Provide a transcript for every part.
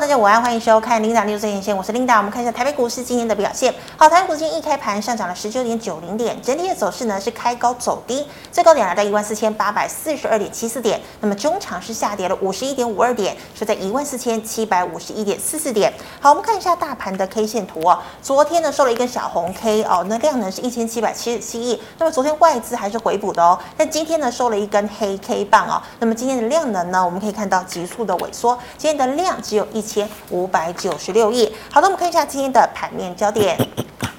大家午安，欢迎收看 Linda News 最前线，我是 Linda。我们看一下台北股市今天的表现。好，台北股市今天一开盘上涨了十九点九零点，整体的走势呢是开高走低，最高点来到一万四千八百四十二点七四点。那么中场是下跌了五十一点五二点，是在一万四千七百五十一点四四点。好，我们看一下大盘的 K 线图哦。昨天呢收了一根小红 K 哦，那量呢是一千七百七十七亿。那么昨天外资还是回补的哦，但今天呢收了一根黑 K 棒哦。那么今天的量能呢，我们可以看到急速的萎缩，今天的量只有一千五百九十六亿。好的，我们看一下今天的盘面焦点。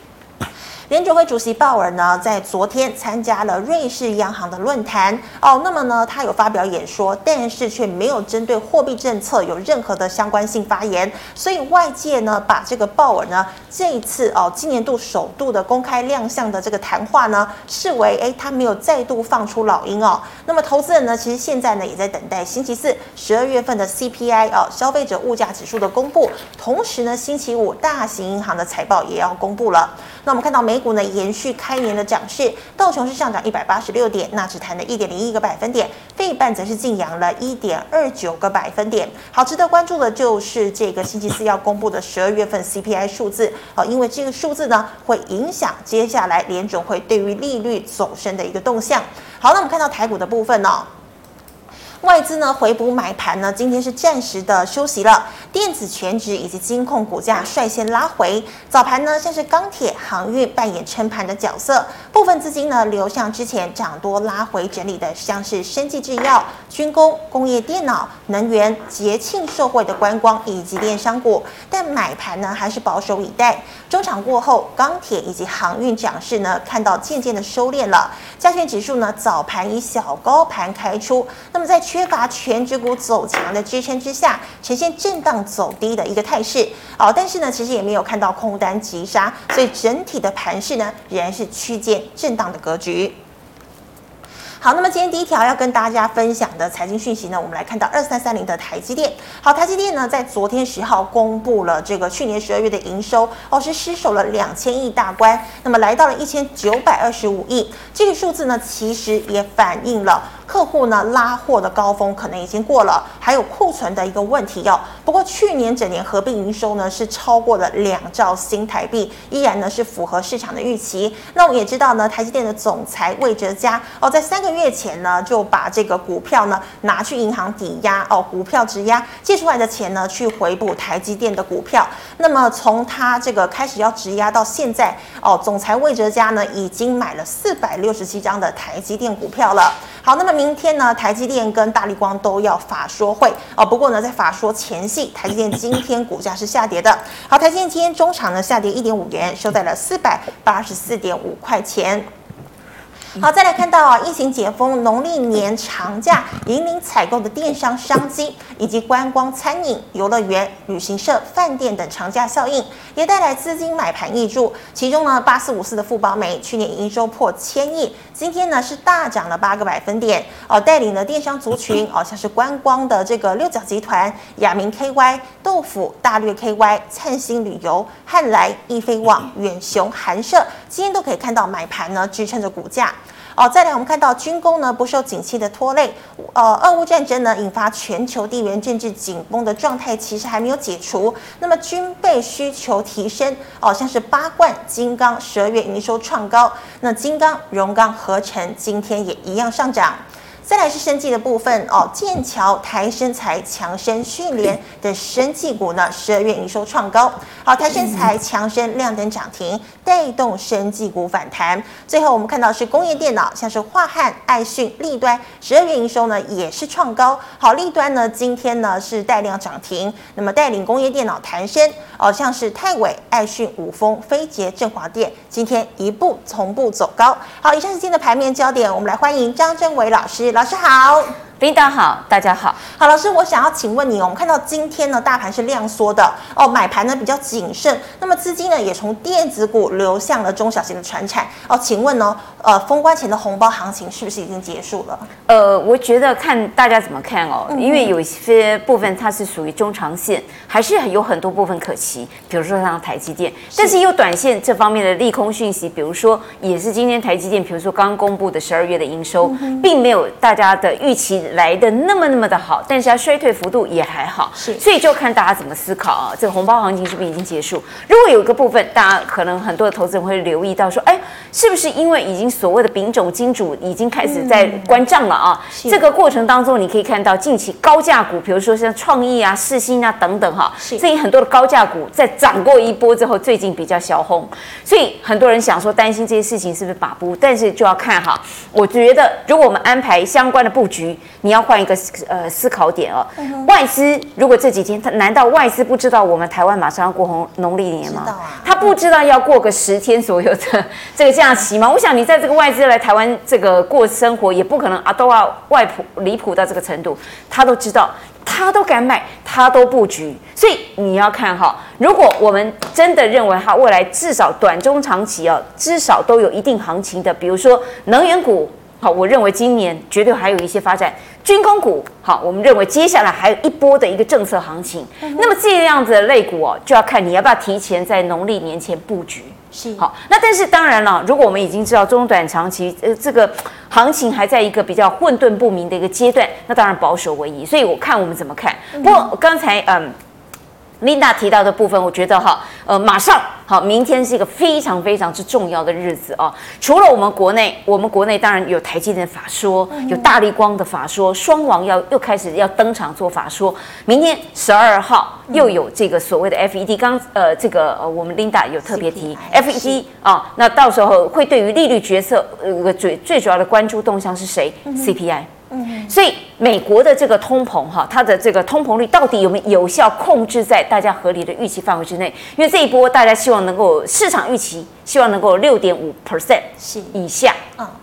联准会主席鲍尔呢，在昨天参加了瑞士央行的论坛哦，那么呢，他有发表演说，但是却没有针对货币政策有任何的相关性发言，所以外界呢，把这个鲍尔呢这一次哦，今年度首度的公开亮相的这个谈话呢，视为诶，他没有再度放出老鹰哦。那么投资人呢，其实现在呢也在等待星期四十二月份的 CPI 哦，消费者物价指数的公布，同时呢，星期五大型银行的财报也要公布了。那我们看到美股呢延续开年的涨势，道琼是上涨一百八十六点，纳指弹了一点零一个百分点，费半则是劲扬了一点二九个百分点。好，值得关注的就是这个星期四要公布的十二月份 CPI 数字，好，因为这个数字呢会影响接下来联总会对于利率走升的一个动向。好，那我们看到台股的部分呢、哦。外资呢回补买盘呢，今天是暂时的休息了。电子权值以及金控股价率先拉回。早盘呢，像是钢铁、航运扮演撑盘的角色。部分资金呢流向之前涨多拉回整理的，像是生技制药、军工、工业电脑、能源、节庆社会的观光以及电商股。但买盘呢还是保守以待。中场过后，钢铁以及航运涨势呢看到渐渐的收敛了。加权指数呢早盘以小高盘开出，那么在缺乏全指股走强的支撑之下，呈现震荡走低的一个态势。哦，但是呢，其实也没有看到空单急杀，所以整体的盘势呢，仍然是区间震荡的格局。好，那么今天第一条要跟大家分享的财经讯息呢，我们来看到二三三零的台积电。好，台积电呢在昨天十号公布了这个去年十二月的营收，哦是失守了两千亿大关，那么来到了一千九百二十五亿，这个数字呢其实也反映了。客户呢拉货的高峰可能已经过了，还有库存的一个问题哦。不过去年整年合并营收呢是超过了两兆新台币，依然呢是符合市场的预期。那我们也知道呢，台积电的总裁魏哲嘉哦，在三个月前呢就把这个股票呢拿去银行抵押哦，股票质押借出来的钱呢去回补台积电的股票。那么从他这个开始要质押到现在哦，总裁魏哲家呢已经买了四百六十七张的台积电股票了。好，那么明天呢，台积电跟大立光都要法说会哦。不过呢，在法说前夕，台积电今天股价是下跌的。好，台积电今天中场呢下跌一点五元，收在了四百八十四点五块钱。好，再来看到啊，疫情解封，农历年长假引领采购的电商商机，以及观光、餐饮、游乐园、旅行社、饭店等长假效应，也带来资金买盘挹注。其中呢，八四五四的富邦媒去年营收破千亿，今天呢是大涨了八个百分点哦，带领了电商族群哦，像是观光的这个六角集团、亚明 KY、豆腐、大略 KY、灿星旅游、汉来、易飞网、远雄、寒舍，今天都可以看到买盘呢支撑着股价。哦，再来我们看到军工呢不受景气的拖累，呃，俄乌战争呢引发全球地缘政治紧绷的状态，其实还没有解除。那么军备需求提升，哦，像是八冠、金刚十二月营收创高，那金刚、荣钢、合成今天也一样上涨。再来是生技的部分哦，剑桥、台生材、强生、训练的生技股呢，十二月营收创高。好，台生材、强生亮灯涨停，带动生技股反弹。最后我们看到是工业电脑，像是樺汉、爱讯、立端，十二月营收呢也是创高。好，立端呢今天呢是带量涨停，那么带领工业电脑弹升哦，像是泰伟、爱讯、五丰、飞捷、振华电，今天一步同步走高。好，以上是今天的盘面焦点，我们来欢迎张真伟老师。老师好。领导好，大家好。好，老师，我想要请问你哦，我们看到今天呢，大盘是量缩的哦，买盘呢比较谨慎，那么资金呢也从电子股流向了中小型的船产哦，请问呢，呃，封关前的红包行情是不是已经结束了？呃，我觉得看大家怎么看哦，因为有些部分它是属于中长线，还是有很多部分可期，比如说像台积电，但是有短线这方面的利空讯息，比如说也是今天台积电，比如说刚公布的十二月的营收，并没有大家的预期。是来的那么那么的好，但是它衰退幅度也还好，是，所以就看大家怎么思考啊。这个红包行情是不是已经结束？如果有一个部分，大家可能很多的投资人会留意到说，哎，是不是因为已经所谓的丙种金主已经开始在关账了啊？嗯、这个过程当中，你可以看到近期高价股，比如说像创意啊、世新啊等等哈，所以很多的高价股在涨过一波之后，最近比较小红，所以很多人想说担心这些事情是不是把不，但是就要看哈。我觉得如果我们安排相关的布局，你要换一个呃思考点哦。嗯、外资如果这几天，他难道外资不知道我们台湾马上要过红农历年吗？啊、他不知道要过个十天左右的 这个假期吗？嗯、我想你在这个外资来台湾这个过生活，也不可能啊都要外谱离谱到这个程度，他都知道。他都敢买，他都布局，所以你要看哈，如果我们真的认为它未来至少短中长期啊，至少都有一定行情的，比如说能源股，好，我认为今年绝对还有一些发展，军工股，好，我们认为接下来还有一波的一个政策行情，嗯、那么这样子的类股哦，就要看你要不要提前在农历年前布局。是好，那但是当然了，如果我们已经知道中短长期呃这个行情还在一个比较混沌不明的一个阶段，那当然保守为宜。所以我看我们怎么看。不过刚才嗯。Linda 提到的部分，我觉得哈，呃，马上好，明天是一个非常非常之重要的日子啊。除了我们国内，我们国内当然有台积电法说，有大力光的法说，双王要又开始要登场做法说。明天十二号又有这个所谓的 FED，刚呃这个呃我们 Linda 有特别提 FED 啊，那到时候会对于利率决策呃最最主要的关注动向是谁？CPI。嗯，所以美国的这个通膨哈，它的这个通膨率到底有没有有效控制在大家合理的预期范围之内？因为这一波大家希望能够市场预期。希望能够六点五 percent 以下，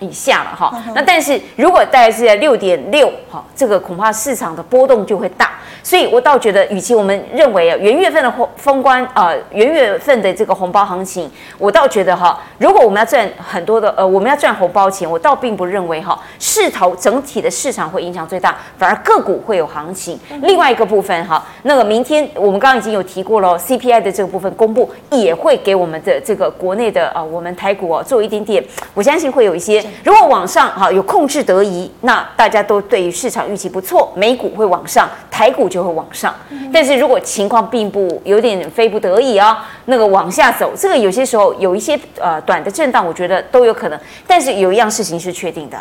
以下了哈。那但是如果大概是在六点六，哈，这个恐怕市场的波动就会大。所以我倒觉得，与其我们认为啊，元月份的封封关啊，元月份的这个红包行情，我倒觉得哈，如果我们要赚很多的呃，我们要赚红包钱，我倒并不认为哈，势头整体的市场会影响最大，反而个股会有行情。另外一个部分哈，那个明天我们刚刚已经有提过了，CPI 的这个部分公布也会给我们的这个国内的啊，我们台股哦做一点点，我相信会有一些。如果往上哈有控制得宜，那大家都对于市场预期不错，美股会往上，台股就会往上。但是如果情况并不有点非不得已啊，那个往下走，这个有些时候有一些呃短的震荡，我觉得都有可能。但是有一样事情是确定的。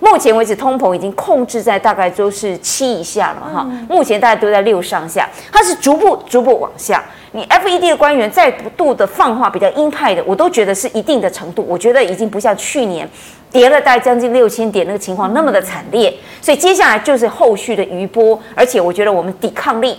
目前为止，通膨已经控制在大概都是七以下了哈。目前大家都在六上下，它是逐步逐步往下。你 FED 的官员再度的放话比较鹰派的，我都觉得是一定的程度。我觉得已经不像去年跌了大概将近六千点那个情况那么的惨烈。所以接下来就是后续的余波，而且我觉得我们抵抗力。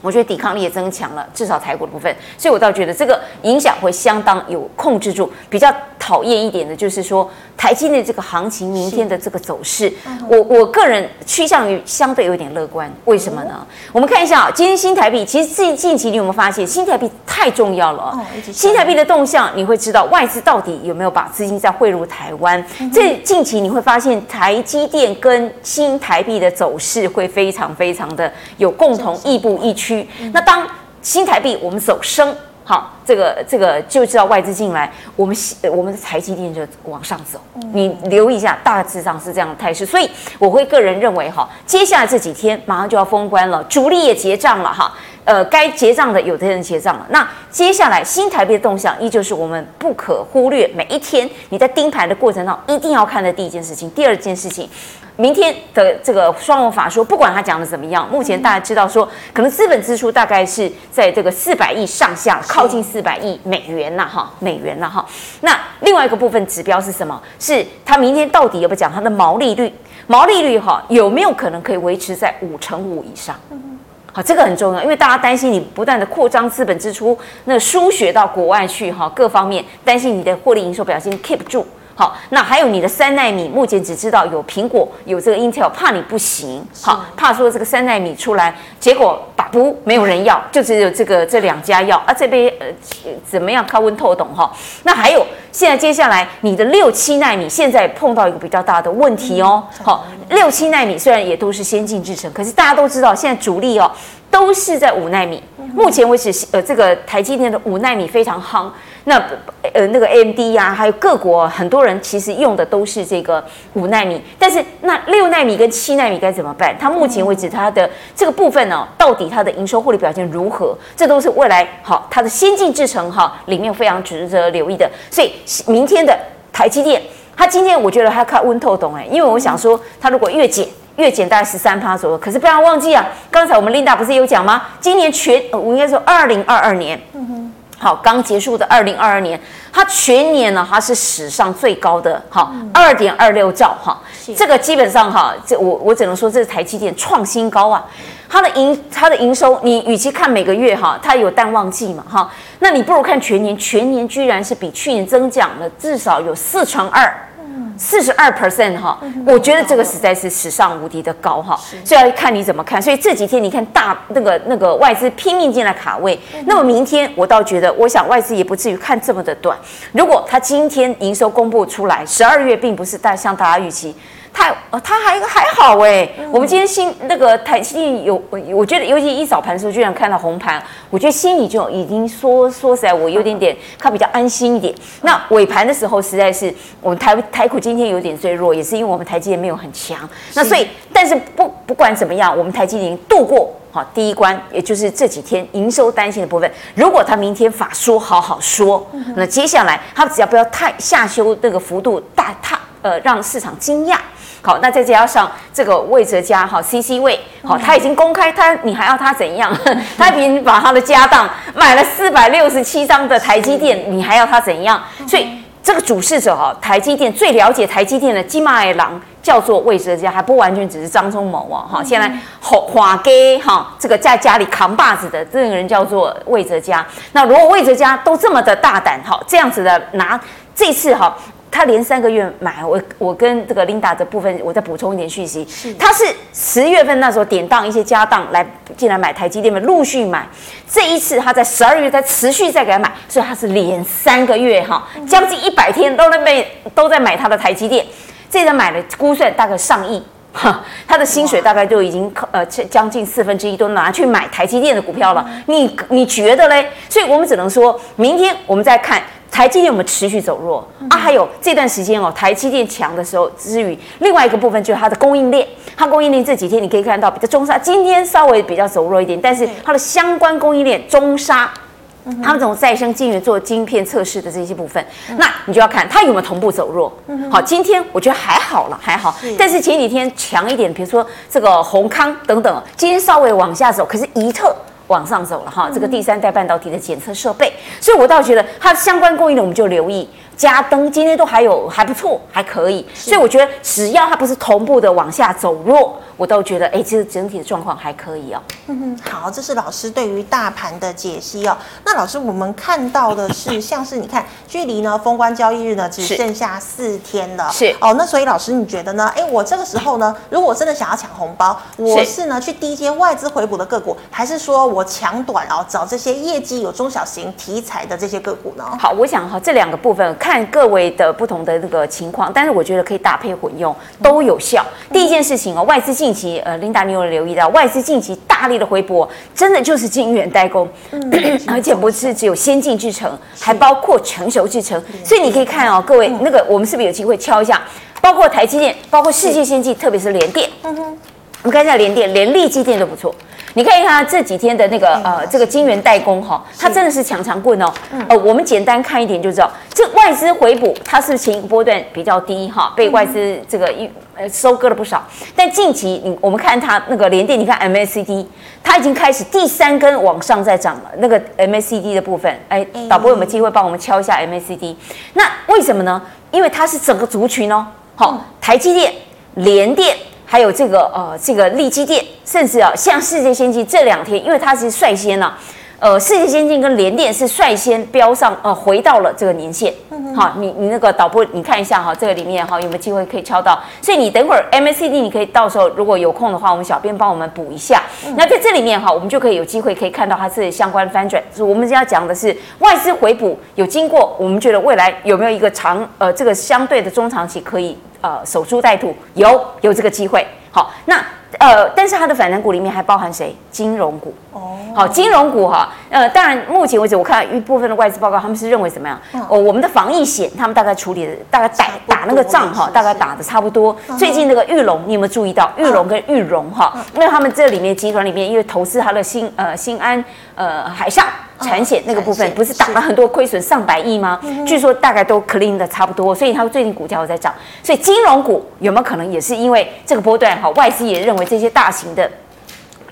我觉得抵抗力也增强了，至少台股的部分，所以我倒觉得这个影响会相当有控制住。比较讨厌一点的就是说，台积电这个行情明天的这个走势，我我个人趋向于相对有点乐观。为什么呢？我们看一下啊，今天新台币其实近近期你有没有发现，新台币太重要了。新台币的动向，你会知道外资到底有没有把资金再汇入台湾。这近期你会发现，台积电跟新台币的走势会非常非常的有共同亦步亦趋。那当新台币我们走升，好，这个这个就知道外资进来，我们我们的台积电就往上走。你留意一下，大致上是这样的态势。所以我会个人认为，哈，接下来这几天马上就要封关了，主力也结账了，哈，呃，该结账的有的人结账了。那接下来新台币的动向，依旧是我们不可忽略。每一天你在盯盘的过程中，一定要看的第一件事情，第二件事情。明天的这个双王法说，不管他讲的怎么样，目前大家知道说，可能资本支出大概是在这个四百亿上下，靠近四百亿美元呐，哈，美元呐，哈。那另外一个部分指标是什么？是它明天到底要不要讲它的毛利率？毛利率哈有没有可能可以维持在五成五以上？好，这个很重要，因为大家担心你不断的扩张资本支出，那输血到国外去哈，各方面担心你的获利营收表现 keep 住。好，那还有你的三奈米，目前只知道有苹果有这个 Intel，怕你不行，好，怕说这个三奈米出来，结果打不没有人要，就只有这个这两家要啊，这边呃怎么样？靠温透懂哈。那还有现在接下来你的六七奈米，现在碰到一个比较大的问题哦。好，六七奈米虽然也都是先进制程，可是大家都知道现在主力哦。都是在五奈米。目前为止，呃，这个台积电的五奈米非常夯。那呃，那个 AMD 呀、啊，还有各国很多人其实用的都是这个五奈米。但是那六奈米跟七奈米该怎么办？它目前为止它的这个部分呢、哦，到底它的营收获利表现如何？这都是未来好它的先进制程哈里面非常值得留意的。所以明天的台积电，它今天我觉得它看温透懂哎，因为我想说它如果越减。月减大概十三趴左右，可是不要忘记啊，刚才我们 Linda 不是有讲吗？今年全，我应该说二零二二年，嗯哼，好，刚结束的二零二二年，它全年呢，它是史上最高的，哈，二点二六兆，哈，这个基本上哈，这我我只能说这是台积电创新高啊，它的营它的营收，你与其看每个月哈，它有淡旺季嘛，哈，那你不如看全年，全年居然是比去年增长了至少有四成二。四十二 percent 哈，我觉得这个实在是史上无敌的高哈，所以要看你怎么看。所以这几天你看大那个那个外资拼命进来卡位，那么明天我倒觉得，我想外资也不至于看这么的短。如果他今天营收公布出来，十二月并不是大像大家预期。他呃，他还还好哎。我们今天新那个台积电有，我觉得尤其一早盘的时候，居然看到红盘，我觉得心里就已经说说实在，我有点点，他比较安心一点。那尾盘的时候，实在是我们台台股今天有点最弱，也是因为我们台积电没有很强。那所以，但是不不管怎么样，我们台积电度过好第一关，也就是这几天营收担心的部分。如果他明天法说好好说，那接下来他只要不要太下修那个幅度大，他呃让市场惊讶。好，那再加上这个魏哲家哈，C C 位，好，他已经公开，他你还要他怎样？他已经把他的家当买了四百六十七张的台积电，你还要他怎样？所以这个主事者哈，台积电最了解台积电的金马爱郎叫做魏哲家，还不完全只是张忠谋哦哈。现在华华给哈这个在家里扛把子的这个人叫做魏哲家。那如果魏哲家都这么的大胆哈，这样子的拿这次哈。他连三个月买，我我跟这个 Linda 的部分，我再补充一点讯息。是，他是十月份那时候典当一些家当来进来买台积电的，陆续买。这一次他在十二月再持续再给他买，所以他是连三个月哈，将近一百天都在买都在买他的台积电。这人买了估算大概上亿，哈，他的薪水大概就已经呃将近四分之一都拿去买台积电的股票了。你你觉得嘞？所以我们只能说明天我们再看。台积电有没有持续走弱啊？还有这段时间哦，台积电强的时候之余，另外一个部分就是它的供应链。它供应链这几天你可以看到，比较中沙今天稍微比较走弱一点，但是它的相关供应链中沙，他们这种再生晶圆做晶片测试的这些部分，那你就要看它有没有同步走弱。好，今天我觉得还好了，还好。但是前几天强一点，比如说这个宏康等等，今天稍微往下走，可是宜特。往上走了哈，这个第三代半导体的检测设备，所以我倒觉得它相关供应链我们就留意。嘉登今天都还有还不错，还可以，所以我觉得只要它不是同步的往下走弱，我倒觉得哎，这个整体的状况还可以哦。嗯哼，好，这是老师对于大盘的解析哦。那老师，我们看到的是，像是你看，距离呢封关交易日呢只剩下四天了，是哦。那所以老师你觉得呢？哎，我这个时候呢，如果真的想要抢红包，我是呢去低接外资回补的个股，还是说我抢短哦，找这些业绩有中小型题材的这些个股呢？好，我想哈这两个部分。看各位的不同的那个情况，但是我觉得可以搭配混用，都有效。第一件事情哦，外资近期呃，Linda 你有留意到，外资近期大力的回补，真的就是晶圆代工，而且不是只有先进制程，还包括成熟制程。所以你可以看哦，各位那个我们是不是有机会敲一下？包括台积电，包括世界先进，特别是联电。嗯哼，我们看一下联电，连力积电都不错。你看一下这几天的那个呃，这个晶圆代工哈，它真的是强长棍哦。呃，我们简单看一点就知道，这外资回补它是前一个波段比较低哈，被外资这个一呃收割了不少。但近期你我们看它那个联电，你看 MACD，它已经开始第三根往上在涨了。那个 MACD 的部分，哎，导播有没有机会帮我们敲一下 MACD？那为什么呢？因为它是整个族群哦，好，台积电、联电。还有这个呃，这个力积电，甚至啊，像世界先进这两天，因为它是率先了、啊，呃，世界先进跟联电是率先标上呃，回到了这个年线。好，你你那个导播，你看一下哈，这个里面哈有没有机会可以敲到？所以你等会儿 MACD 你可以到时候如果有空的话，我们小编帮我们补一下。那在这里面哈，我们就可以有机会可以看到它是相关翻转。我们要讲的是外资回补有经过，我们觉得未来有没有一个长呃这个相对的中长期可以。呃，守株待兔，有有这个机会。好，那呃，但是它的反弹股里面还包含谁？金融股。哦，好，金融股哈，呃，当然目前为止，我看一部分的外资报告，他们是认为怎么样？嗯、哦，我们的防疫险，他们大概处理的大概打打那个仗哈，大概打的差不多。嗯、最近那个玉龙，你有没有注意到玉龙跟裕融哈？因为他们这里面集团里面，因为投资它的新呃新安呃海上产险那个部分，不是打了很多亏损上百亿吗？嗯、据说大概都 clean 的差不多，所以它最近股价有在涨。所以金融股有没有可能也是因为这个波段哈？外资也认为这些大型的。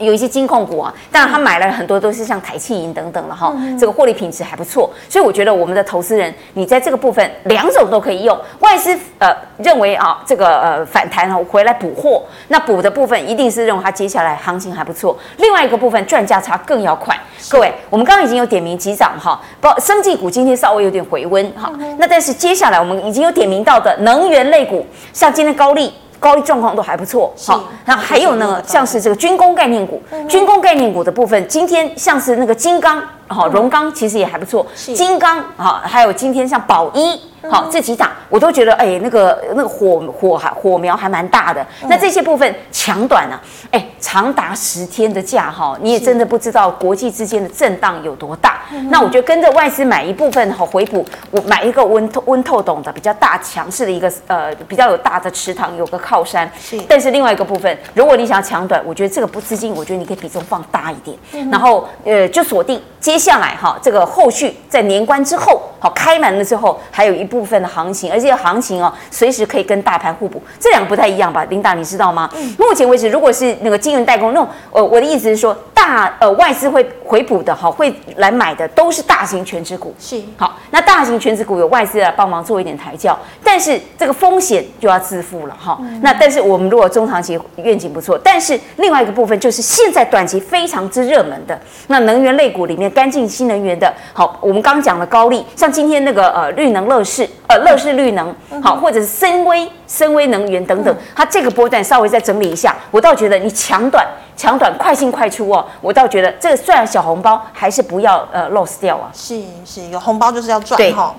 有一些金控股啊，当然他买了很多都是像台企银等等了哈，这个获利品质还不错，所以我觉得我们的投资人，你在这个部分两种都可以用。外资呃认为啊，这个呃反弹啊回来补货，那补的部分一定是认为它接下来行情还不错。另外一个部分赚价差更要快。各位，我们刚刚已经有点名几涨哈，包生技股今天稍微有点回温哈，那但是接下来我们已经有点名到的能源类股，像今天高利。高利状况都还不错，好，那还有呢，像是这个军工概念股，军工概念股的部分，今天像是那个金刚，好，荣钢其实也还不错，金刚，好，还有今天像宝一。好，这几档我都觉得，哎，那个那个火火还火苗还蛮大的。那这些部分强短呢、啊？哎，长达十天的假哈，你也真的不知道国际之间的震荡有多大。那我觉得跟着外资买一部分好回补，我买一个温透温透懂的比较大强势的一个呃比较有大的池塘，有个靠山。是。但是另外一个部分，如果你想要强短，我觉得这个不资金，我觉得你可以比重放大一点。然后呃，就锁定接下来哈，这个后续在年关之后，好开门了之后，还有一。部分的行情，而且行情哦，随时可以跟大盘互补，这两个不太一样吧？琳达，你知道吗？嗯、目前为止，如果是那个金融代工那种，呃，我的意思是说，大呃外资会回补的哈，会来买的都是大型权值股。是好，那大型权值股有外资来帮忙做一点抬轿，但是这个风险就要自负了哈。嗯、那但是我们如果中长期愿景不错，但是另外一个部分就是现在短期非常之热门的那能源类股里面，干净新能源的，好，我们刚刚讲了高利，像今天那个呃绿能乐视。呃，乐视绿能好，或者是深威深威能源等等，它这个波段稍微再整理一下，我倒觉得你抢短抢短快进快出哦，我倒觉得这个虽然小红包，还是不要呃 loss 掉啊。是是，有红包就是要赚哈。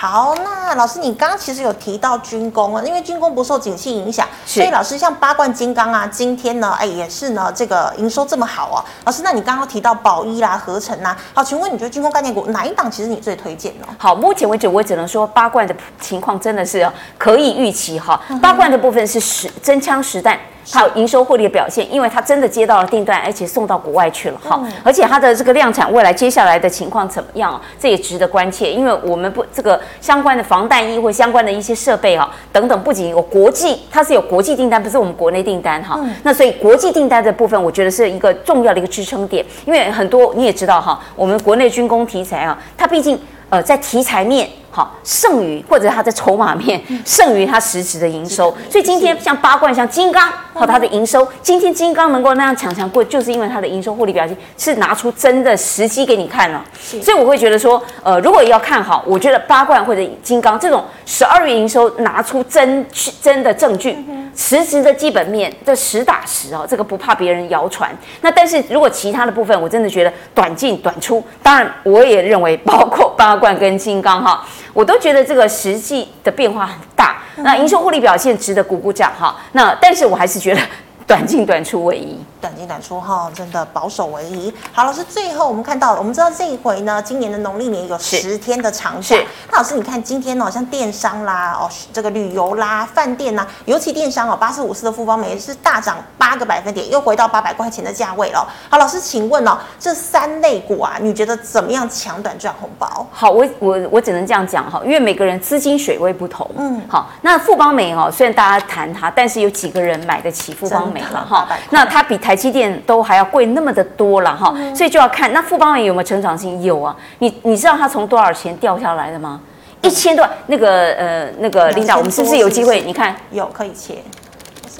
好，那老师，你刚刚其实有提到军工啊，因为军工不受景气影响，所以老师像八冠金刚啊，今天呢，哎，也是呢，这个营收这么好哦。老师，那你刚刚提到宝一啦、合成呐，好，请问你觉得军工概念股哪一档其实你最推荐呢？好，目前为止我只能说八冠的情况真的是可以预期哈。八冠的部分是实真枪实弹。它有营收获利的表现，因为它真的接到了订单，而且送到国外去了哈。嗯、而且它的这个量产，未来接下来的情况怎么样？这也值得关切。因为我们不这个相关的防弹衣或相关的一些设备啊等等，不仅有国际，它是有国际订单，不是我们国内订单哈。嗯、那所以国际订单的部分，我觉得是一个重要的一个支撑点。因为很多你也知道哈，我们国内军工题材啊，它毕竟呃在题材面。好，剩余或者它的筹码面剩余它实质的营收，所以今天像八冠、像金刚和它的营收，今天金刚能够那样强强过，就是因为它的营收获利表现是拿出真的时机给你看了。所以我会觉得说，呃，如果要看好，我觉得八冠或者金刚这种十二月营收拿出真真的证据，实质的基本面这实打实哦，这个不怕别人谣传。那但是如果其他的部分，我真的觉得短进短出，当然我也认为包括八冠跟金刚哈。我都觉得这个实际的变化很大，那营收获利表现值得鼓鼓掌哈。那但是我还是觉得 短进短出为宜。短进短出哈，真的保守为宜。好，老师，最后我们看到，我们知道这一回呢，今年的农历年有十天的长假。那老师，你看今天哦，像电商啦，哦，这个旅游啦，饭店呐，尤其电商哦，八四五四的富邦美是大涨八个百分点，又回到八百块钱的价位了。好，老师，请问哦，这三类股啊，你觉得怎么样抢短赚红包？好，我我我只能这样讲哈，因为每个人资金水位不同。嗯，好，那富邦美哦，虽然大家谈它，但是有几个人买得起富邦美了哈？那它比台积电都还要贵那么的多了哈，所以就要看那富邦媒有没有成长性？有啊，你你知道它从多少钱掉下来的吗？一千多，那个呃那个领导，我们是不是有机会？你看有可以切，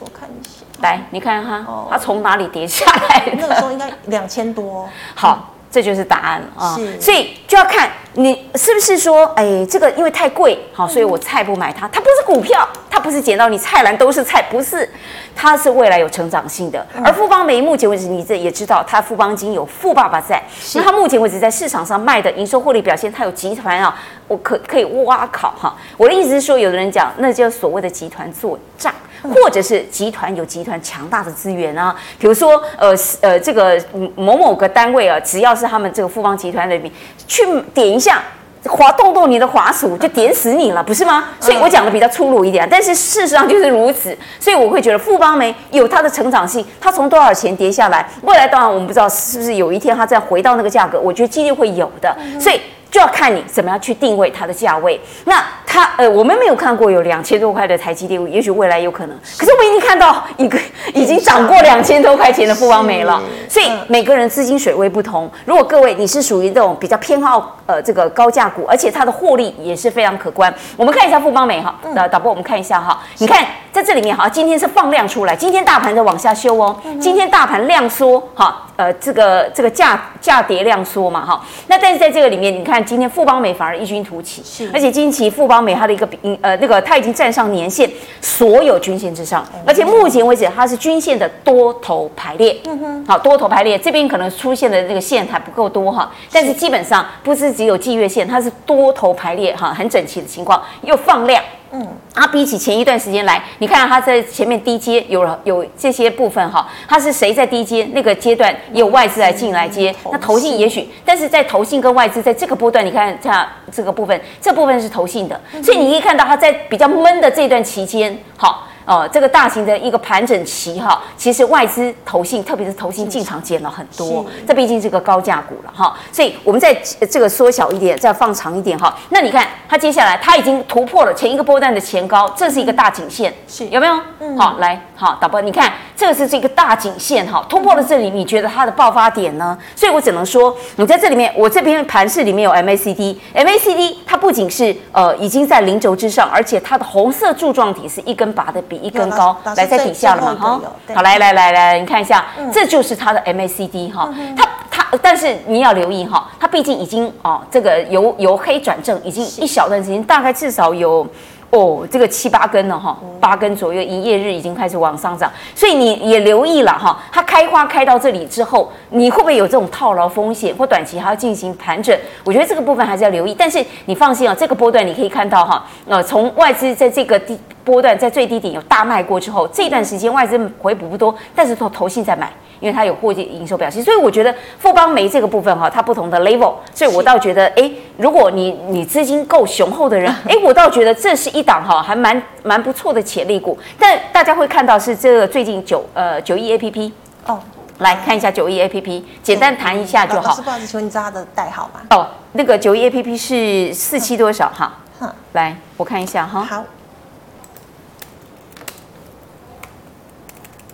我看一下，来你看哈，它从哪里跌下来的？那个时候应该两千多。好。这就是答案啊，是所以就要看你是不是说，哎，这个因为太贵，好，所以我菜不买它。它不是股票，它不是捡到你菜篮都是菜，不是，它是未来有成长性的。而富邦媒目前为止，你这也知道，它富邦金有富爸爸在，那它目前为止在市场上卖的营收获利表现，它有集团啊，我可可以挖考哈。我的意思是说，有的人讲，那叫所谓的集团做账。或者是集团有集团强大的资源啊，比如说呃呃这个某某个单位啊，只要是他们这个富邦集团里面去点一下。滑动动你的滑鼠就点死你了，不是吗？所以我讲的比较粗鲁一点，但是事实上就是如此。所以我会觉得富邦媒有它的成长性，它从多少钱跌下来，未来当然我们不知道是不是有一天它再回到那个价格，我觉得几率会有的。所以。就要看你怎么样去定位它的价位。那它呃，我们没有看过有两千多块的台积电，也许未来有可能。可是我已经看到一个已经涨过两千多块钱的富邦美了。所以每个人资金水位不同。如果各位你是属于这种比较偏好呃这个高价股，而且它的获利也是非常可观。我们看一下富邦美哈，呃导播我们看一下哈，你看在这里面哈，今天是放量出来，今天大盘在往下修哦，今天大盘量缩哈。呃，这个这个价价跌量缩嘛，哈，那但是在这个里面，你看今天富邦美反而异军突起，是，而且近期富邦美它的一个比呃那个它已经站上年线所有均线之上，而且目前为止它是均线的多头排列，嗯哼，好，多头排列这边可能出现的那个线还不够多哈，但是。基本上不是只有季月线，它是多头排列哈，很整齐的情况，又放量。嗯，它比起前一段时间来，你看它在前面低阶有了有这些部分哈，它是谁在低阶那个阶段也有外资来进来接，那投信也许，但是在投信跟外资在这个波段，你看这样这个部分，这部分是投信的，所以你可以看到它在比较闷的这段期间，好。哦，这个大型的一个盘整期哈，其实外资投信，特别是投信进场减了很多，这毕竟是个高价股了哈，所以我们再这个缩小一点，再放长一点哈，那你看它接下来它已经突破了前一个波段的前高，这是一个大颈线，是有没有？嗯，好，来，好，导播，你看这个是这个大颈线哈，突破了这里，你觉得它的爆发点呢？所以我只能说，你在这里面，我这边盘势里面有 MACD，MACD 它不仅是呃已经在零轴之上，而且它的红色柱状体是一根拔的比。一根高来在底下了嘛哈，好来来来来，你看一下，这就是它的 MACD 哈，它它，但是你要留意哈，它毕竟已经哦，这个由由黑转正，已经一小段时间，大概至少有。哦，这个七八根了哈，八根左右，营业日已经开始往上涨，所以你也留意了哈，它开花开到这里之后，你会不会有这种套牢风险，或短期还要进行盘整？我觉得这个部分还是要留意。但是你放心啊，这个波段你可以看到哈，呃，从外资在这个低波段在最低点有大卖过之后，这段时间外资回补不多，但是投投信在买。因为它有货季营收表现，所以我觉得富邦煤这个部分哈，它不同的 level，所以我倒觉得，哎，如果你你资金够雄厚的人，哎，我倒觉得这是一档哈，还蛮蛮不错的潜力股。但大家会看到是这个最近九呃九亿 A P P 哦，来看一下九一 A P P，简单谈一下就好。是不好意思，求你知道它的代号吗？哦，那个九一 A P P 是四七多少哈？哼，来我看一下哈。好。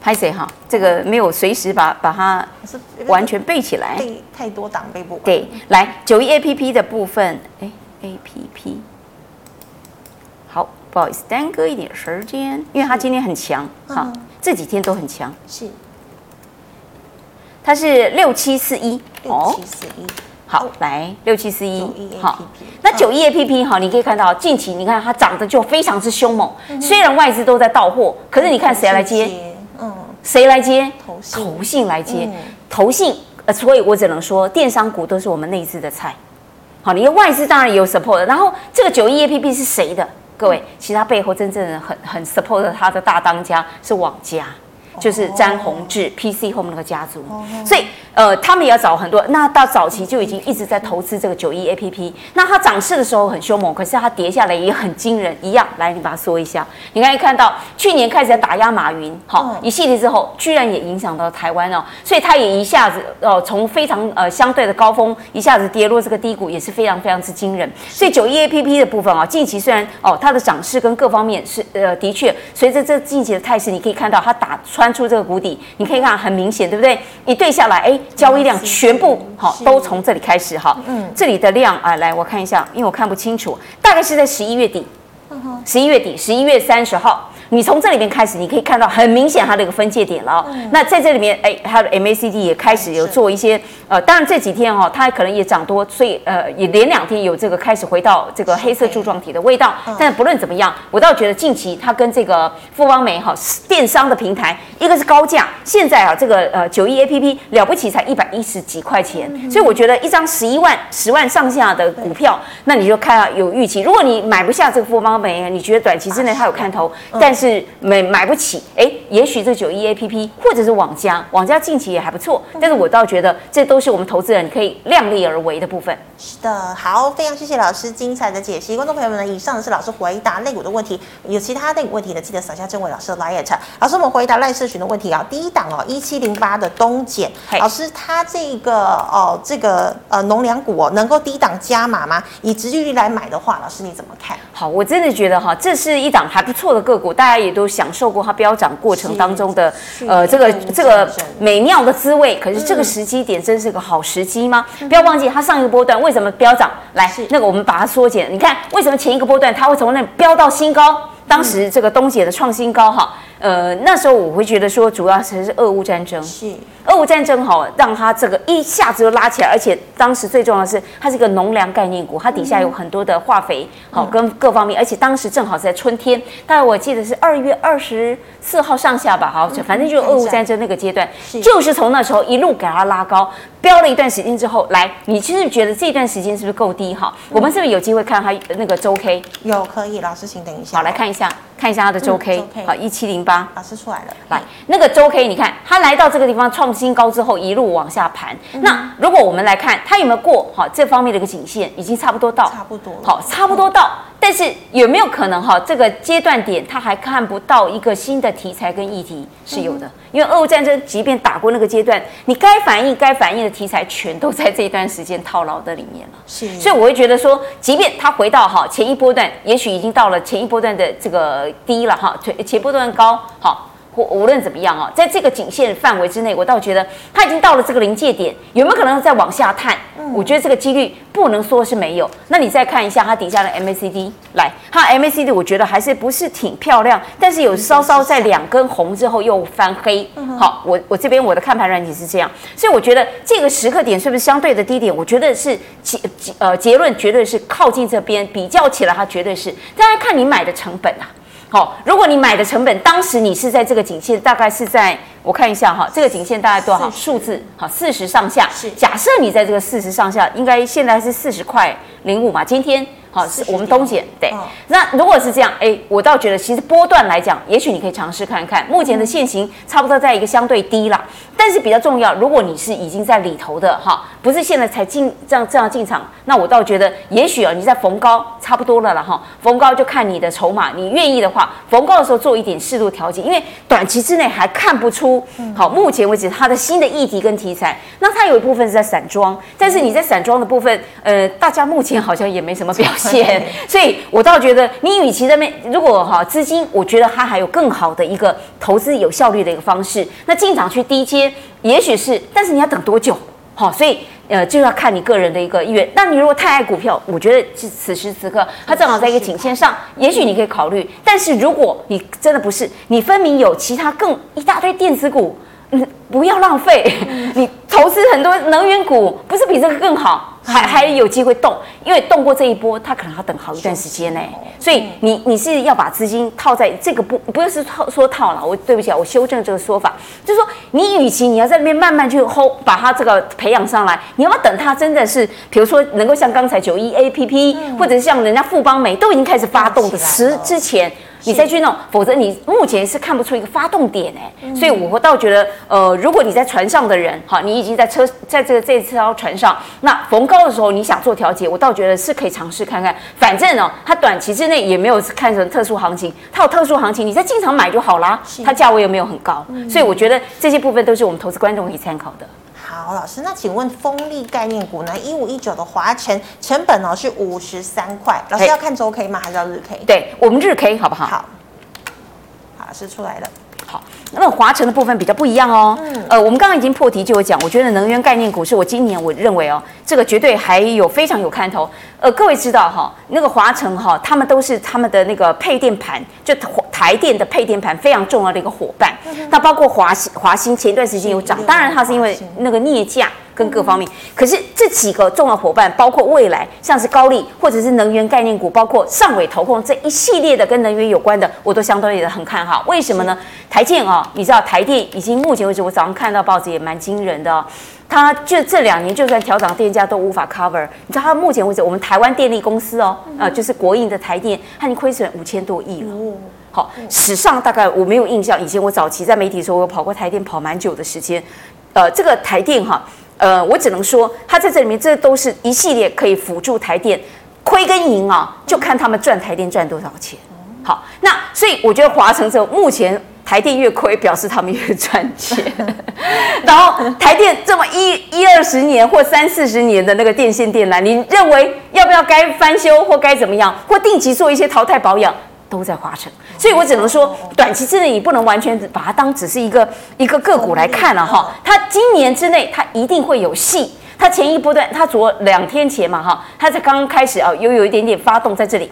拍谁哈？这个没有随时把把它完全背起来，背太多档背不完。对，来九一 A P P 的部分，哎，A P P，好，不好意思，耽搁一点时间，因为它今天很强，哈，这几天都很强。是，它是六七四一，六七四一，好，来六七四一，好，那九一 A P P 哈，你可以看到近期你看它涨得就非常之凶猛，虽然外资都在到货，可是你看谁来接？谁来接？投信，投信来接，嗯、投信。呃，所以我只能说，电商股都是我们内资的菜。好，你的外资当然也有 support。然后这个九一 A P P 是谁的？各位，其实它背后真正的很很 support 的，它的大当家是网家，就是詹宏志 PC Home 那个家族。所以。呃，他们也要找很多，那到早期就已经一直在投资这个九一 A P P。那它涨势的时候很凶猛，可是它跌下来也很惊人，一样。来，你把它说一下。你可以看到，去年开始在打压马云，好一系列之后，居然也影响到台湾哦，所以它也一下子哦，从非常呃相对的高峰，一下子跌落这个低谷，也是非常非常之惊人。所以九一 A P P 的部分啊，近期虽然哦它的涨势跟各方面是呃的确，随着这近期的态势，你可以看到它打穿出这个谷底，你可以看很明显，对不对？一对下来，哎。交易量全部好，都从这里开始哈。嗯，这里的量啊，来我看一下，因为我看不清楚，大概是在十一月底，十一月底，十一月三十号。你从这里面开始，你可以看到很明显它的一个分界点了哦。那在这里面，哎，它的 MACD 也开始有做一些呃，当然这几天哈，它可能也涨多，所以呃，也连两天有这个开始回到这个黑色柱状体的味道。但不论怎么样，我倒觉得近期它跟这个富邦美哈电商的平台，一个是高价，现在啊这个呃九一 APP 了不起才一百一十几块钱，所以我觉得一张十一万十万上下的股票，那你就看啊有预期。如果你买不下这个富邦美，你觉得短期之内它有看头，但但是买买不起，哎，也许这九一 A P P 或者是网家，网家近期也还不错，但是我倒觉得这都是我们投资人可以量力而为的部分。是的，好，非常谢谢老师精彩的解析，观众朋友们呢，以上是老师回答类股的问题，有其他类股问题的，记得扫下郑伟老师的 LINE。老师，我们回答赖社群的问题啊，第一档哦，一七零八的东碱，老师，他这个哦，这个呃农粮股哦，能够低档加码吗？以直利率来买的话，老师你怎么看？好，我真的觉得哈，这是一档还不错的个股，大家也都享受过它飙涨过程当中的呃这个这个美妙的滋味。可是这个时机点真是个好时机吗？嗯、不要忘记它上一个波段为什么飙涨？来，那个我们把它缩减，你看为什么前一个波段它会从那飙到新高？当时这个东姐的创新高哈。呃，那时候我会觉得说，主要是是俄乌战争，是俄乌战争哈，让它这个一下子就拉起来，而且当时最重要的是，它是一个农粮概念股，它底下有很多的化肥，好、嗯、跟各方面，而且当时正好是在春天，大概我记得是二月二十四号上下吧，好，反正就是俄乌战争那个阶段，是就是从那时候一路给它拉高，飙了一段时间之后，来，你其实觉得这段时间是不是够低哈？我们是不是有机会看它那个周 K？有，可以，老师请等一下，好，来看一下。看一下它的周 K，好，一七零八，老师出来了。来，那个周 K，你看它来到这个地方创新高之后，一路往下盘。嗯、那如果我们来看它有没有过好这方面的一个颈线，已经差不多到，差不多，好，差不多到。但是有没有可能哈，这个阶段点他还看不到一个新的题材跟议题是有的，因为俄乌战争即便打过那个阶段，你该反应该反应的题材全都在这一段时间套牢的里面了。是，所以我会觉得说，即便他回到哈前一波段，也许已经到了前一波段的这个低了哈，前波段高好。或无论怎么样哦，在这个颈线范围之内，我倒觉得它已经到了这个临界点，有没有可能再往下探？嗯，我觉得这个几率不能说是没有。那你再看一下它底下的 MACD，来，它 MACD 我觉得还是不是挺漂亮，但是有稍稍在两根红之后又翻黑。好，我我这边我的看盘软体是这样，所以我觉得这个时刻点是不是相对的低点？我觉得是结结呃结论绝对是靠近这边，比较起来它绝对是。大家看你买的成本啊。好，如果你买的成本，当时你是在这个颈线，大概是在我看一下哈，这个颈线大概多少数字？好，四十上下。是，假设你在这个四十上下，应该现在是四十块零五嘛，今天。好，是我们东检对。哦、那如果是这样，哎，我倒觉得其实波段来讲，也许你可以尝试看看。目前的现行差不多在一个相对低了，但是比较重要，如果你是已经在里头的哈，不是现在才进这样这样进场，那我倒觉得也许啊，你在逢高差不多了了哈，逢高就看你的筹码，你愿意的话，逢高的时候做一点适度调节，因为短期之内还看不出好，目前为止它的新的议题跟题材，那它有一部分是在散装，但是你在散装的部分，呃，大家目前好像也没什么表现。钱 所以，我倒觉得你与其在那，如果哈资金，我觉得它还有更好的一个投资有效率的一个方式。那进场去低接，也许是，但是你要等多久？好，所以呃，就要看你个人的一个意愿。那你如果太爱股票，我觉得是此时此刻它正好在一个颈线上，也许你可以考虑。但是如果你真的不是，你分明有其他更一大堆电子股，嗯，不要浪费，你投资很多能源股，不是比这个更好？还还有机会动，因为动过这一波，它可能要等好一段时间呢。所以你你是要把资金套在这个不不是套说套了，我对不起啊，我修正这个说法，就是说你与其你要在那边慢慢去 hold 把它这个培养上来，你要不要等它真的是，比如说能够像刚才九一 A P P，或者是像人家富邦美都已经开始发动的时之前。你再去弄，否则你目前是看不出一个发动点哎，嗯、所以我倒觉得，呃，如果你在船上的人，哈，你已经在车，在这个这艘船上，那逢高的时候你想做调节，我倒觉得是可以尝试看看。反正哦，它短期之内也没有看成特殊行情，它有特殊行情，你在进场买就好啦。它价位又没有很高，嗯、所以我觉得这些部分都是我们投资观众可以参考的。好，老师，那请问风力概念股呢？一五一九的华晨成本呢是五十三块，老师要看周 K 吗？还是要日 K？对，我们日 K 好不好？好，好，是出来了。好，那华晨的部分比较不一样哦。嗯，呃，我们刚刚已经破题就有讲，我觉得能源概念股是我今年我认为哦，这个绝对还有非常有看头。呃，各位知道哈，那个华晨哈，他们都是他们的那个配电盘，就台电的配电盘非常重要的一个伙伴。那包括华兴，华兴前一段时间有涨，当然它是因为那个镍价跟各方面。可是这几个重要伙伴，包括未来像是高利或者是能源概念股，包括上尾投控这一系列的跟能源有关的，我都相对的很看好。为什么呢？台电啊，你知道台电已经目前为止，我早上看到报纸也蛮惊人的哦。它就这两年，就算调涨电价都无法 cover。你知道，它目前为止，我们台湾电力公司哦，呃，就是国营的台电，它已经亏损五千多亿了。好，史上大概我没有印象，以前我早期在媒体的时候，我有跑过台电，跑蛮久的时间。呃，这个台电哈，呃，我只能说，它在这里面，这都是一系列可以辅助台电亏跟赢啊，就看他们赚台电赚多少钱。好，那所以我觉得华城这目前台电越亏，表示他们越赚钱。然后台电这么一一二十年或三四十年的那个电线电缆，你认为要不要该翻修或该怎么样，或定期做一些淘汰保养？都在华城，所以我只能说，短期之内你不能完全把它当只是一个一个个股来看了哈。它今年之内它一定会有戏，它前一波段它昨两天前嘛哈，它才刚刚开始啊，又有一点点发动在这里。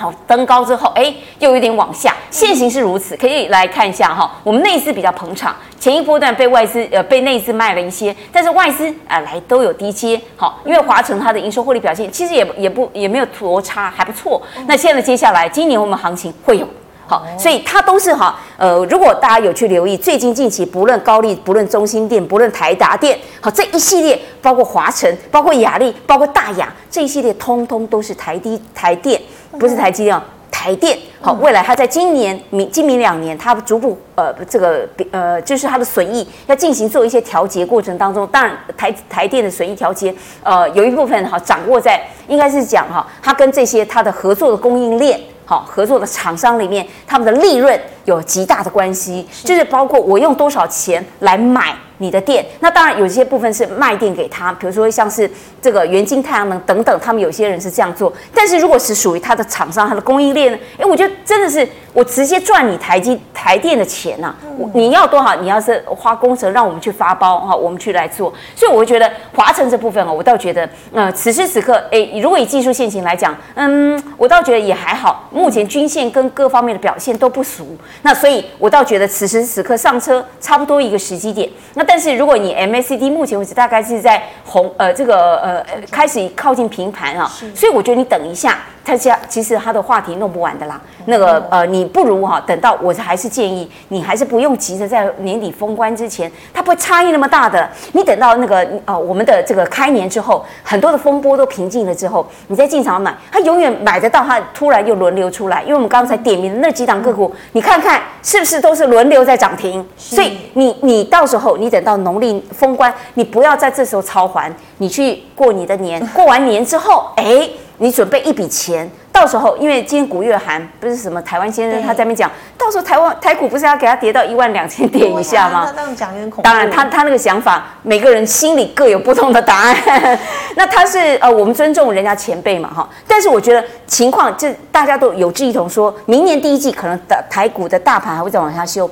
好，登高之后，哎，又有点往下。现行是如此，可以来看一下哈。我们内资比较捧场，前一波段被外资呃被内资卖了一些，但是外资啊、来都有低阶。好，因为华城它的营收获利表现其实也也不也没有多差，还不错。那现在接下来今年我们行情会有好，所以它都是哈呃，如果大家有去留意，最近近期不论高丽，不论中心店，不论台达店，好这一系列包括华晨，包括雅丽，包括大雅这一系列，通通都是台低台电。不是台积电，台电好，未来它在今年明今明两年，它逐步呃这个呃就是它的损益要进行做一些调节过程当中，当然台台电的损益调节呃有一部分哈掌握在应该是讲哈，它跟这些它的合作的供应链好合作的厂商里面，他们的利润有极大的关系，就是包括我用多少钱来买。你的电，那当然有些部分是卖电给他，比如说像是这个元晶太阳能等等，他们有些人是这样做。但是如果是属于他的厂商、他的供应链呢？诶，我觉得真的是我直接赚你台积台电的钱呐、啊！你要多少？你要是花工程让我们去发包哈，我们去来做。所以我会觉得华晨这部分哦，我倒觉得，呃，此时此刻，诶，如果以技术线型来讲，嗯，我倒觉得也还好。目前均线跟各方面的表现都不俗，那所以我倒觉得此时此刻上车差不多一个时机点。那但是如果你 MACD 目前为止大概是在红呃这个呃开始靠近平盘啊，所以我觉得你等一下。他家其实他的话题弄不完的啦，那个呃，你不如哈等到我还是建议你还是不用急着在年底封关之前，它不会差异那么大的。你等到那个呃我们的这个开年之后，很多的风波都平静了之后，你再进场买，它永远买得到，它突然又轮流出来。因为我们刚才点名的那几档个股，你看看是不是都是轮流在涨停？所以你你到时候你等到农历封关，你不要在这时候超还，你去过你的年，过完年之后，哎。你准备一笔钱，到时候因为今天古月涵不是什么台湾先生他在那边讲，到时候台湾台股不是要给他跌到一万两千点以下吗？他讲有点恐怖。当然，他他那个想法，每个人心里各有不同的答案。那他是呃，我们尊重人家前辈嘛哈。但是我觉得情况这大家都有志一同，说明年第一季可能的台股的大盘还会再往下修。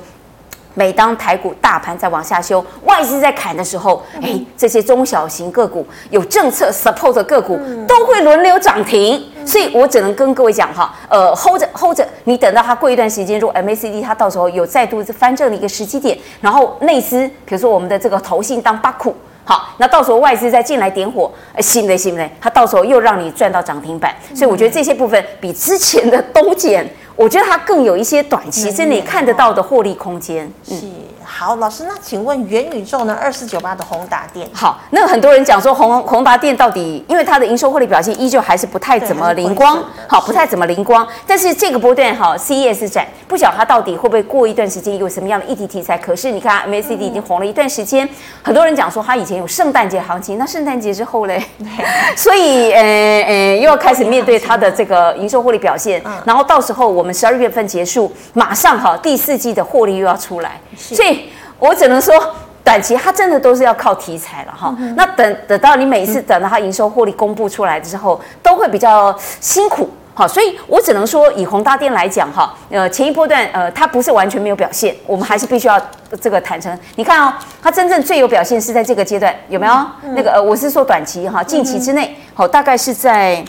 每当台股大盘在往下修，外资在砍的时候，哎，这些中小型个股有政策 support 的个股都会轮流涨停。所以我只能跟各位讲哈，呃，hold 着 hold 着，你等到它过一段时间，如果 MACD 它到时候有再度翻正的一个时机点，然后内资，比如说我们的这个投信当巴库，好，那到时候外资再进来点火，信不信不信？它到时候又让你赚到涨停板。所以我觉得这些部分比之前的都减。我觉得它更有一些短期之内看得到的获利空间。嗯，是好，老师，那请问元宇宙呢？二四九八的宏达电。好，那很多人讲说宏宏达电到底，因为它的营收获利表现依旧还是不太怎么灵光，好，不太怎么灵光。但是这个波段哈，CES 展不晓得它到底会不会过一段时间有什么样的议题题材。可是你看 MACD 已经红了一段时间，很多人讲说它以前有圣诞节行情，那圣诞节之后嘞，所以呃呃又要开始面对它的这个营收获利表现，然后到时候我们。十二月份结束，马上哈第四季的获利又要出来，所以我只能说，短期它真的都是要靠题材了哈。那等等到你每一次等到它营收获利公布出来之后，都会比较辛苦哈。所以我只能说，以宏达电来讲哈，呃，前一波段呃，它不是完全没有表现，我们还是必须要这个坦诚。你看哦，它真正最有表现是在这个阶段，有没有？那个呃，我是说短期哈，近期之内，好，大概是在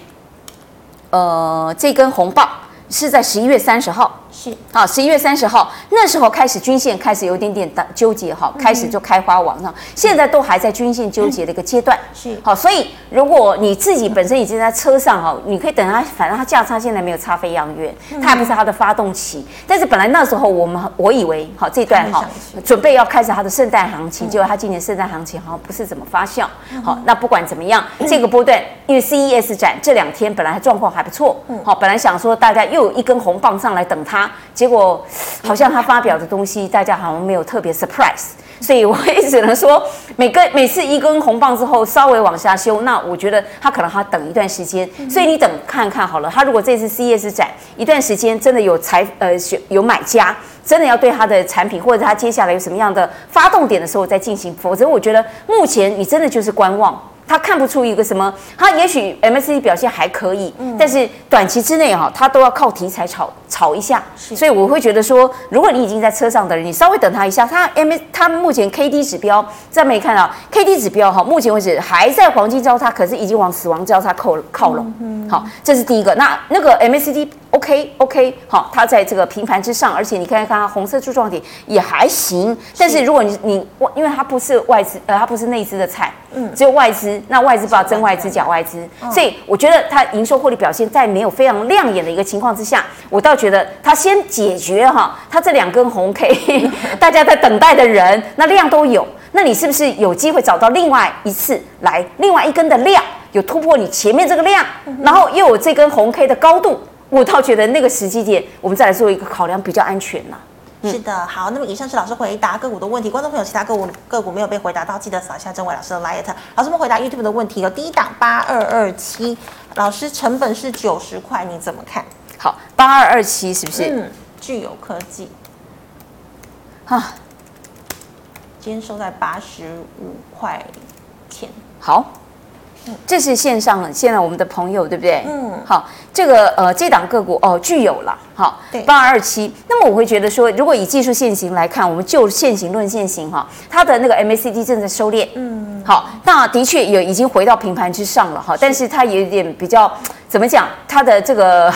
呃这根红棒。是在十一月三十号，是。好，十一月三十号那时候开始均线开始有点点的纠结哈，开始就开花往上，现在都还在均线纠结的一个阶段，是。好，所以如果你自己本身已经在车上哈，你可以等它，反正它价差现在没有差非常远，它还不是它的发动期，但是本来那时候我们我以为好这段哈准备要开始它的圣诞行情，结果它今年圣诞行情好像不是怎么发酵，好，那不管怎么样，这个波段因为 CES 展这两天本来状况还不错，好，本来想说大家又。有一根红棒上来等它，结果好像他发表的东西大家好像没有特别 surprise。所以我也只能说，每个每次一根红棒之后稍微往下修，那我觉得他可能还要等一段时间。所以你等看看好了，他如果这次 CES 展一段时间真的有财呃有买家，真的要对他的产品或者他接下来有什么样的发动点的时候再进行，否则我觉得目前你真的就是观望。他看不出一个什么，他也许 MACD 表现还可以，嗯、但是短期之内哈，他都要靠题材炒炒一下，所以我会觉得说，如果你已经在车上的人，你稍微等他一下，他 M 他目前 K D 指标再没看到 K D 指标哈，目前为止还在黄金交叉，可是已经往死亡交叉靠靠拢，嗯嗯、好，这是第一个，那那个 MACD。OK OK，好，它在这个平盘之上，而且你看看它红色柱状体也还行。但是。如果你你因为它不是外资，呃，它不是内资的菜，嗯，只有外资，那外资不知道真外资假外资，所以我觉得它营收获利表现在没有非常亮眼的一个情况之下，我倒觉得它先解决哈，它这两根红 K，大家在等待的人，那量都有，那你是不是有机会找到另外一次来另外一根的量有突破你前面这个量，然后又有这根红 K 的高度？我倒觉得那个时机点，我们再来做一个考量比较安全呐。是的，好，那么以上是老师回答个股的问题，观众朋友其他个股个股没有被回答到，记得扫一下郑伟老师的 liet。老师们回答 YouTube 的问题有第一档八二二七，老师成本是九十块，你怎么看？好，八二二七是不是？嗯，聚友科技。啊，今天收在八十五块钱。好。这是线上现在我们的朋友对不对？嗯，好，这个呃这档个股哦具有了，好，八二七。那么我会觉得说，如果以技术线型来看，我们就线型论线型哈，它的那个 MACD 正在收敛，嗯，好，那的确也已经回到平盘之上了哈，但是它有点比较怎么讲，它的这个。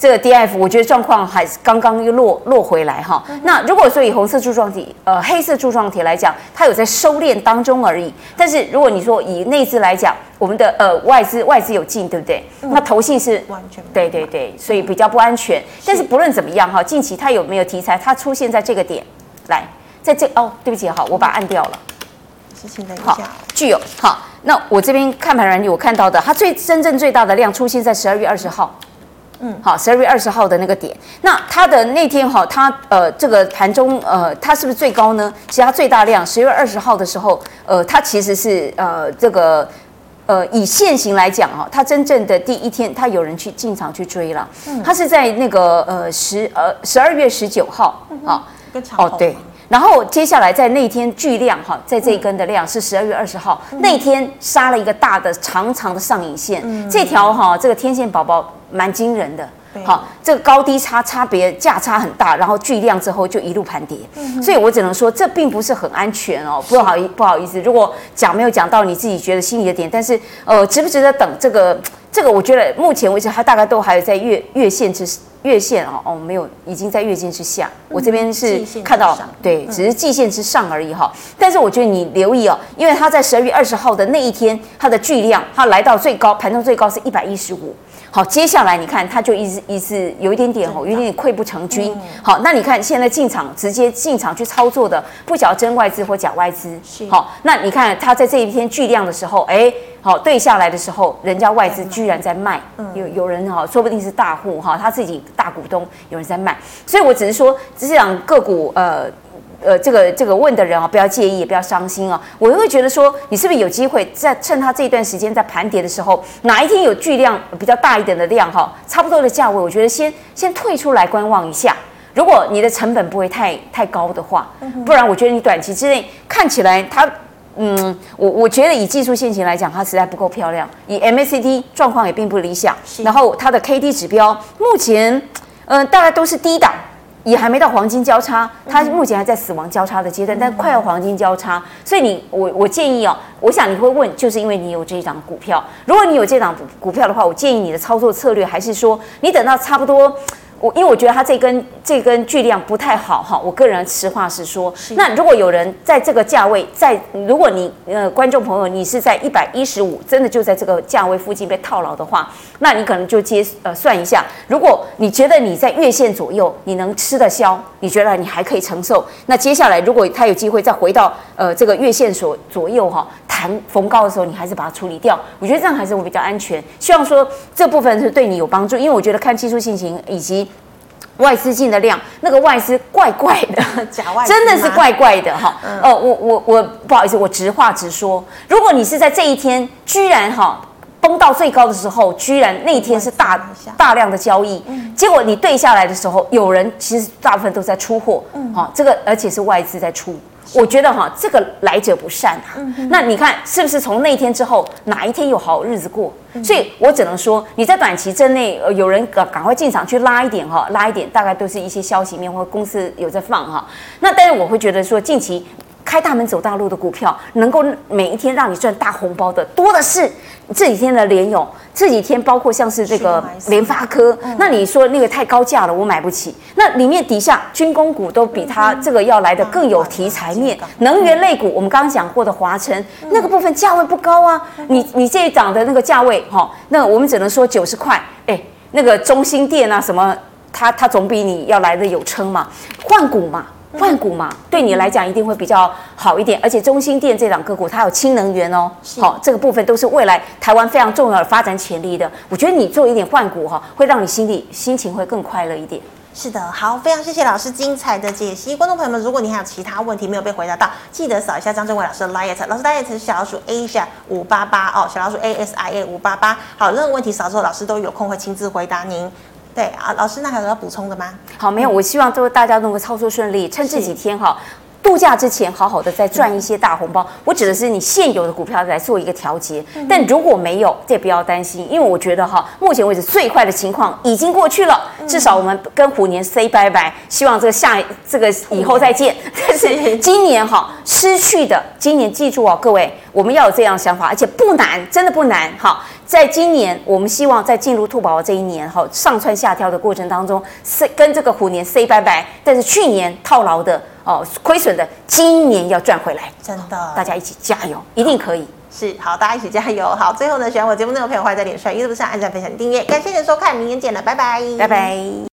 这个 DF 我觉得状况还是刚刚又落落回来哈。嗯、那如果说以红色柱状体、呃黑色柱状体来讲，它有在收敛当中而已。但是如果你说以内资来讲，我们的呃外资外资有进，对不对？嗯、那投信是完全对对对，所以比较不安全。是但是不论怎么样哈，近期它有没有题材？它出现在这个点，来，在这哦，对不起哈，我把它按掉了。好，具有好。那我这边看盘软体我看到的，它最真正最大的量出现在十二月二十号。嗯，好，十二月二十号的那个点，那它的那天哈，它呃这个盘中呃它是不是最高呢？其实它最大量十月二十号的时候，呃它其实是呃这个呃以现行来讲哈，它真正的第一天，它有人去进场去追了，嗯，它是在那个呃十呃十二月十九号，好，哦对，然后接下来在那天巨量哈，在这一根的量是十二月二十号那天杀了一个大的长长的上影线，这条哈这个天线宝宝。蛮惊人的，好，这个高低差差别价差很大，然后巨量之后就一路盘跌，嗯、所以我只能说这并不是很安全哦，不好意不好意思，如果讲没有讲到你自己觉得心里的点，但是呃，值不值得等这个这个，我觉得目前为止它大概都还有在月月线之月线哦哦没有，已经在月线之下，嗯、我这边是看到对，只是季线之上而已哈，但是我觉得你留意哦，因为它在十二月二十号的那一天，它的巨量它来到最高盘中最高是一百一十五。好，接下来你看，他就一直一直有一点点哦，有一点点溃不成军。好，那你看现在进场直接进场去操作的，不晓得真外资或假外资。是。好，那你看他在这一天巨量的时候，哎，好对下来的时候，人家外资居然在卖，有有人哈，说不定是大户哈，他自己大股东有人在卖，所以我只是说，这两个股呃。呃，这个这个问的人啊，不要介意，也不要伤心啊。我会觉得说，你是不是有机会在趁他这一段时间在盘跌的时候，哪一天有巨量比较大一点的量哈，差不多的价位，我觉得先先退出来观望一下。如果你的成本不会太太高的话，不然我觉得你短期之内看起来它，嗯，我我觉得以技术线型来讲，它实在不够漂亮。以 MACD 状况也并不理想，然后它的 KD 指标目前，嗯、呃，大概都是低档。也还没到黄金交叉，它目前还在死亡交叉的阶段，但快要黄金交叉，所以你我我建议哦，我想你会问，就是因为你有这一档股票，如果你有这档股票的话，我建议你的操作策略还是说，你等到差不多。我因为我觉得它这根这根巨量不太好哈，我个人实话实说。是那如果有人在这个价位，在如果你呃观众朋友你是在一百一十五，真的就在这个价位附近被套牢的话，那你可能就接呃算一下，如果你觉得你在月线左右你能吃得消，你觉得你还可以承受，那接下来如果它有机会再回到呃这个月线所左右哈。谈逢高的时候，你还是把它处理掉。我觉得这样还是会比较安全。希望说这部分是对你有帮助，因为我觉得看技术性型以及外资进的量，那个外资怪怪的，假外真的是怪怪的哈。呃、嗯，我我我不好意思，我直话直说，如果你是在这一天居然哈。崩到最高的时候，居然那一天是大大量的交易，嗯、结果你对下来的时候，有人其实大部分都在出货，嗯，好，这个而且是外资在出，我觉得哈，这个来者不善啊。嗯、那你看是不是从那天之后，哪一天有好日子过？嗯、所以我只能说，你在短期之内，有人赶赶快进场去拉一点哈，拉一点，大概都是一些消息面或公司有在放哈。那但是我会觉得说，近期开大门走大路的股票，能够每一天让你赚大红包的多的是。这几天的联咏，这几天包括像是这个联发科，嗯、那你说那个太高价了，我买不起。那里面底下军工股都比它这个要来的更有题材面，能源类股，我们刚刚讲过的华晨，那个部分价位不高啊。你你这一档的那个价位哈，那我们只能说九十块。哎，那个中心店啊什么，它它总比你要来的有撑嘛，换股嘛。换股嘛，对你来讲一定会比较好一点，而且中兴电这档个股它有氢能源哦，好是，这个部分都是未来台湾非常重要的发展潜力的。我觉得你做一点换股哈，会让你心里心情会更快乐一点。是的，好，非常谢谢老师精彩的解析。观众朋友们，如果你还有其他问题没有被回答到，记得扫一下张正伟老师的 LINE，老师 LINE 是小老鼠 Asia 五八八哦，小老鼠 A S I A 五八八。好，任何问题扫之后，老师都有空会亲自回答您。对啊，老师，那还有要补充的吗？好，没有。我希望都大家能够操作顺利，趁这几天哈。度假之前，好好的再赚一些大红包。我指的是你现有的股票来做一个调节，但如果没有，这也不要担心，因为我觉得哈，目前为止最坏的情况已经过去了，至少我们跟虎年 say 拜拜，希望这个下这个以后再见。但是今年哈失去的，今年记住哦，各位，我们要有这样的想法，而且不难，真的不难哈。在今年，我们希望在进入兔宝宝这一年哈上蹿下跳的过程当中，say 跟这个虎年 say 拜拜。但是去年套牢的。哦，亏损的，今年要赚回来，真的，大家一起加油，一定可以。是，好，大家一起加油。好，最后呢，喜欢我节目内容的朋友，欢迎在脸上、YouTube 上按赞、分享、订阅。感谢您的收看，明天见了，拜拜，拜拜。